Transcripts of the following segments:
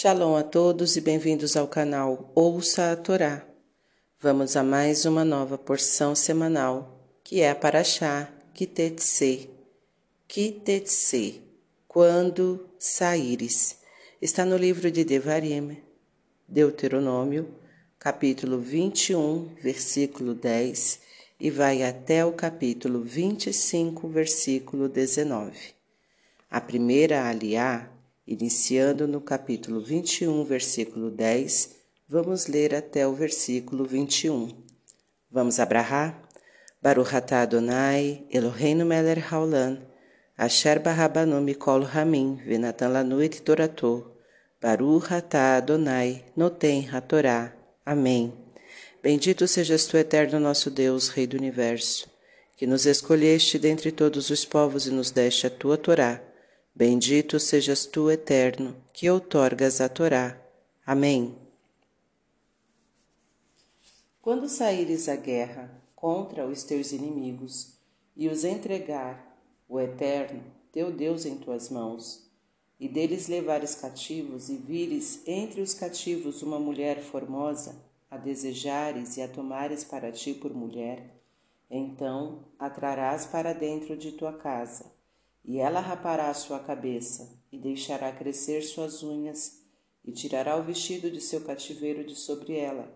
Shalom a todos e bem-vindos ao canal Ouça a Torá. Vamos a mais uma nova porção semanal, que é a Paraxá Kitetse. Kitetse, quando saíres. Está no livro de Devarim, Deuteronômio, capítulo 21, versículo 10, e vai até o capítulo 25, versículo 19. A primeira aliá Iniciando no capítulo 21, versículo 10, vamos ler até o versículo 21. Vamos abrahar? Baruch atah Adonai, Eloheinu melech haolam, asher barabanu mikol ramin, venatan lanuit torato, Baruch atah Adonai, noten hatorá. Amém. Bendito sejas tu, eterno nosso Deus, Rei do Universo, que nos escolheste dentre todos os povos e nos deste a tua Torá Bendito sejas tu, eterno, que outorgas a Torá. Amém. Quando saíres à guerra contra os teus inimigos e os entregar o Eterno, teu Deus, em tuas mãos, e deles levares cativos e vires entre os cativos uma mulher formosa, a desejares e a tomares para ti por mulher, então a trarás para dentro de tua casa e ela rapará sua cabeça, e deixará crescer suas unhas, e tirará o vestido de seu cativeiro de sobre ela.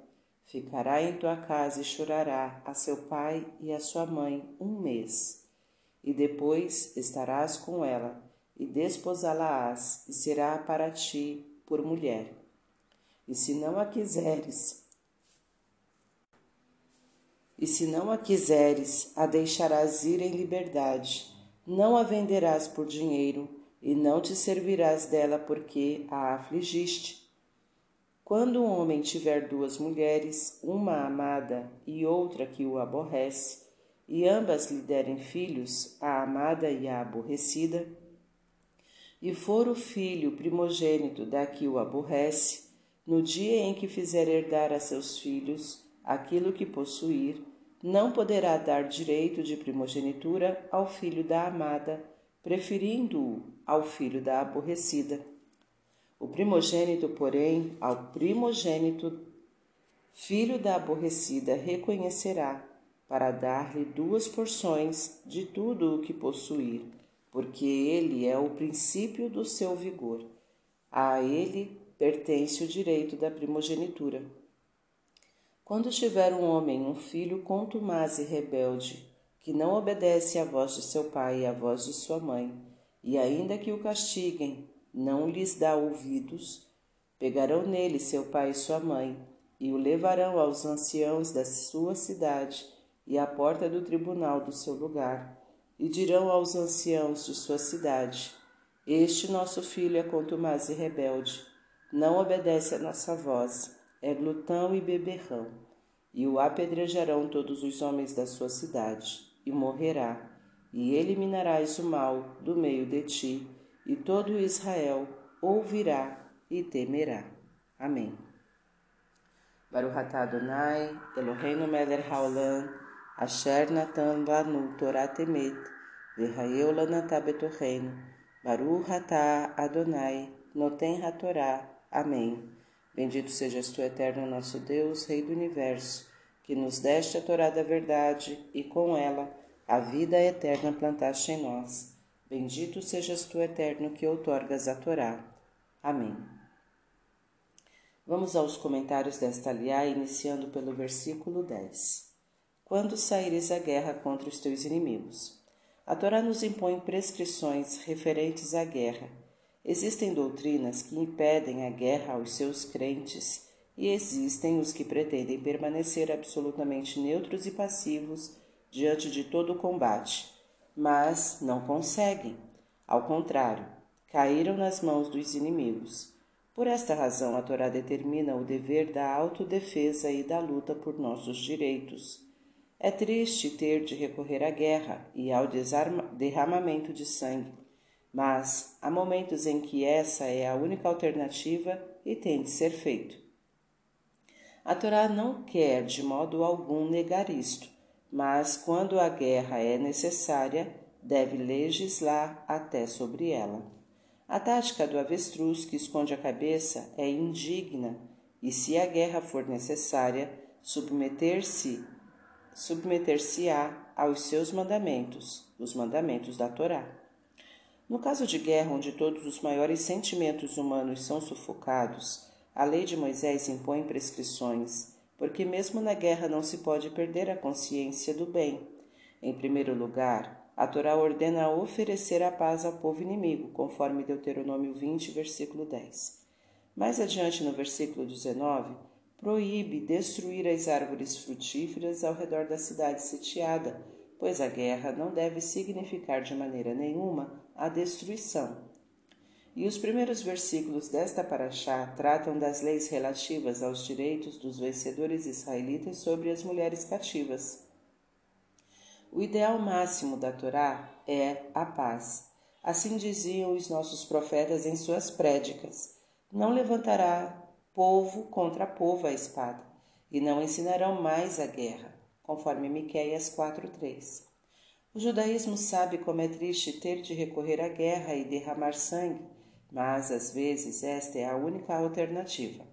Ficará em tua casa e chorará a seu pai e a sua mãe um mês. E depois estarás com ela, e desposá-la-ás, e será para ti por mulher. E se não a quiseres, e se não a quiseres, a deixarás ir em liberdade não a venderás por dinheiro, e não te servirás dela porque a afligiste. Quando um homem tiver duas mulheres, uma amada e outra que o aborrece, e ambas lhe derem filhos, a amada e a aborrecida, e for o filho primogênito da que o aborrece, no dia em que fizer herdar a seus filhos aquilo que possuir, não poderá dar direito de primogenitura ao filho da amada, preferindo-o ao filho da aborrecida. O primogênito, porém, ao primogênito, filho da aborrecida, reconhecerá, para dar-lhe duas porções de tudo o que possuir, porque ele é o princípio do seu vigor. A ele pertence o direito da primogenitura. Quando tiver um homem um filho contumaz e rebelde, que não obedece à voz de seu pai e à voz de sua mãe, e ainda que o castiguem, não lhes dá ouvidos, pegarão nele seu pai e sua mãe, e o levarão aos anciãos da sua cidade e à porta do tribunal do seu lugar, e dirão aos anciãos de sua cidade: Este nosso filho é contumaz e rebelde, não obedece à nossa voz é glutão e beberrão, e o apedrejarão todos os homens da sua cidade, e morrerá, e eliminarás o mal do meio de ti, e todo Israel ouvirá e temerá. Amém. Baruch atah Adonai, Eloheinu melech haolam, asher natan lanu Torah temet, v'hayeu lanatah betorreino, Baruch atah Adonai, noten hatorá. Amém. Bendito sejas tu, eterno nosso Deus, Rei do universo, que nos deste a Torá da verdade e com ela a vida eterna plantaste em nós. Bendito sejas tu, eterno, que outorgas a Torá. Amém. Vamos aos comentários desta aliá, iniciando pelo versículo 10. Quando saíres à guerra contra os teus inimigos. A Torá nos impõe prescrições referentes à guerra Existem doutrinas que impedem a guerra aos seus crentes e existem os que pretendem permanecer absolutamente neutros e passivos diante de todo o combate, mas não conseguem. Ao contrário, caíram nas mãos dos inimigos. Por esta razão, a Torá determina o dever da autodefesa e da luta por nossos direitos. É triste ter de recorrer à guerra e ao derramamento de sangue, mas há momentos em que essa é a única alternativa e tem de ser feito. A Torá não quer de modo algum negar isto, mas quando a guerra é necessária, deve legislar até sobre ela. A tática do avestruz que esconde a cabeça é indigna e, se a guerra for necessária, submeter-se submeter-se-á aos seus mandamentos, os mandamentos da Torá. No caso de guerra onde todos os maiores sentimentos humanos são sufocados, a lei de Moisés impõe prescrições, porque mesmo na guerra não se pode perder a consciência do bem. Em primeiro lugar, a Torá ordena oferecer a paz ao povo inimigo, conforme Deuteronômio 20, versículo 10. Mais adiante, no versículo 19, proíbe destruir as árvores frutíferas ao redor da cidade sitiada, pois a guerra não deve significar de maneira nenhuma a destruição. E os primeiros versículos desta paraxá tratam das leis relativas aos direitos dos vencedores israelitas sobre as mulheres cativas. O ideal máximo da Torá é a paz. Assim diziam os nossos profetas em suas prédicas: Não levantará povo contra povo a espada, e não ensinarão mais a guerra, conforme Miqueias 4:3. O judaísmo sabe como é triste ter de recorrer à guerra e derramar sangue, mas às vezes esta é a única alternativa.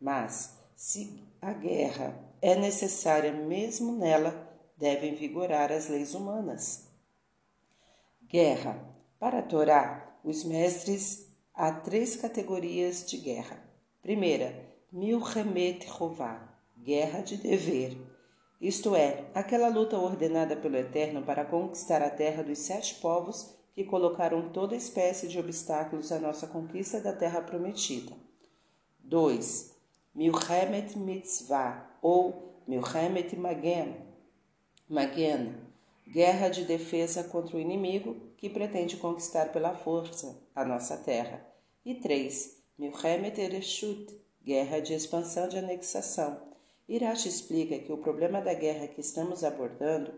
Mas, se a guerra é necessária mesmo nela, devem vigorar as leis humanas. Guerra. Para a Torá, os mestres há três categorias de guerra. Primeira, Milchemet Rová, guerra de dever. Isto é, aquela luta ordenada pelo Eterno para conquistar a terra dos sete povos que colocaram toda espécie de obstáculos à nossa conquista da terra prometida. 2. Milchemet Mitzvah, ou Milchemet Magen, Maguena, guerra de defesa contra o inimigo que pretende conquistar pela força a nossa terra. E 3. Milchemet Ereshut, guerra de expansão de anexação. Irache explica que o problema da guerra que estamos abordando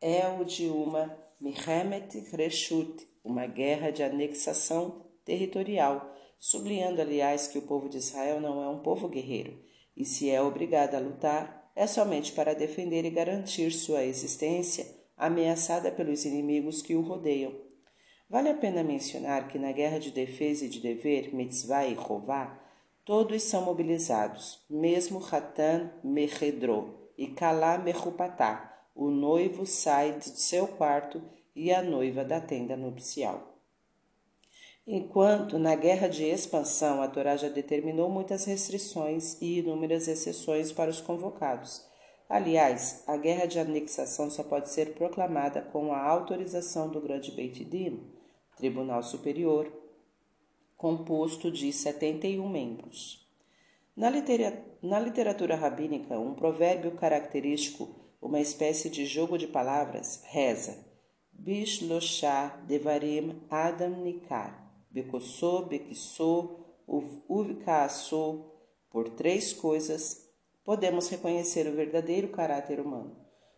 é o de uma Milchemet Reshut, uma guerra de anexação territorial, sublinhando, aliás, que o povo de Israel não é um povo guerreiro, e se é obrigado a lutar, é somente para defender e garantir sua existência ameaçada pelos inimigos que o rodeiam. Vale a pena mencionar que na guerra de defesa e de dever, mitzvah e rová, todos são mobilizados, mesmo Hatan Mehedro e Kalá Mehupatá, o noivo sai de seu quarto e a noiva da tenda nupcial. Enquanto na guerra de expansão a Torá já determinou muitas restrições e inúmeras exceções para os convocados. Aliás, a guerra de anexação só pode ser proclamada com a autorização do Grande Beit Din, Tribunal Superior, composto de 71 membros. Na, litera na literatura rabínica, um provérbio característico, uma espécie de jogo de palavras, reza Bishloshah Devarim Adam Nikar Becossô, Bequissô, Uvcaçô, por três coisas, podemos reconhecer o verdadeiro caráter humano.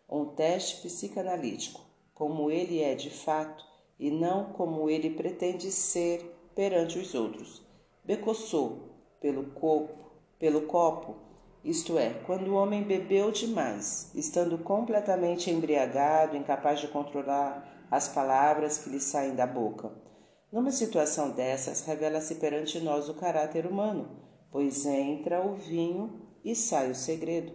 Um teste psicanalítico, como ele é de fato e não como ele pretende ser perante os outros. Becossô, pelo corpo, pelo copo, isto é, quando o homem bebeu demais, estando completamente embriagado, incapaz de controlar as palavras que lhe saem da boca numa situação dessas, revela-se perante nós o caráter humano, pois entra o vinho e sai o segredo.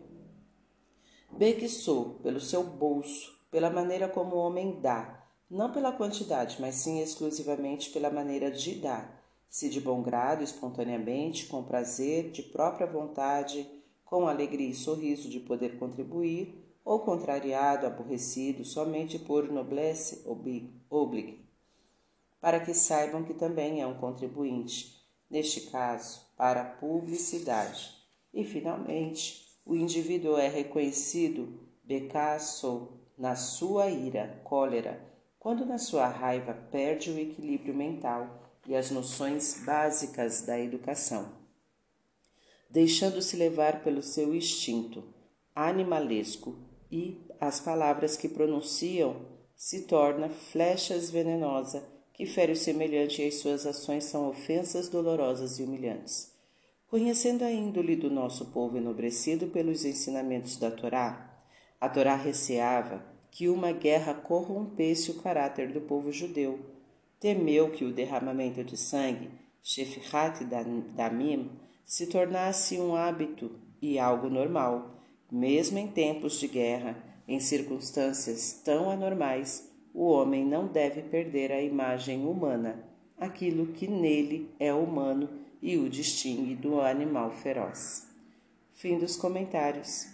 sou pelo seu bolso, pela maneira como o homem dá, não pela quantidade, mas sim exclusivamente pela maneira de dar, se de bom grado, espontaneamente, com prazer, de própria vontade, com alegria e sorriso de poder contribuir, ou contrariado, aborrecido, somente por noblesse oblique para que saibam que também é um contribuinte, neste caso, para a publicidade. E, finalmente, o indivíduo é reconhecido becasso na sua ira, cólera, quando na sua raiva perde o equilíbrio mental e as noções básicas da educação, deixando-se levar pelo seu instinto animalesco e as palavras que pronunciam se torna flechas venenosas que fere o semelhante e as suas ações são ofensas dolorosas e humilhantes. Conhecendo a índole do nosso povo enobrecido pelos ensinamentos da Torá, a Torá receava que uma guerra corrompesse o caráter do povo judeu, temeu que o derramamento de sangue, Shefrat Damim, se tornasse um hábito e algo normal, mesmo em tempos de guerra, em circunstâncias tão anormais, o homem não deve perder a imagem humana, aquilo que nele é humano e o distingue do animal feroz. Fim dos comentários.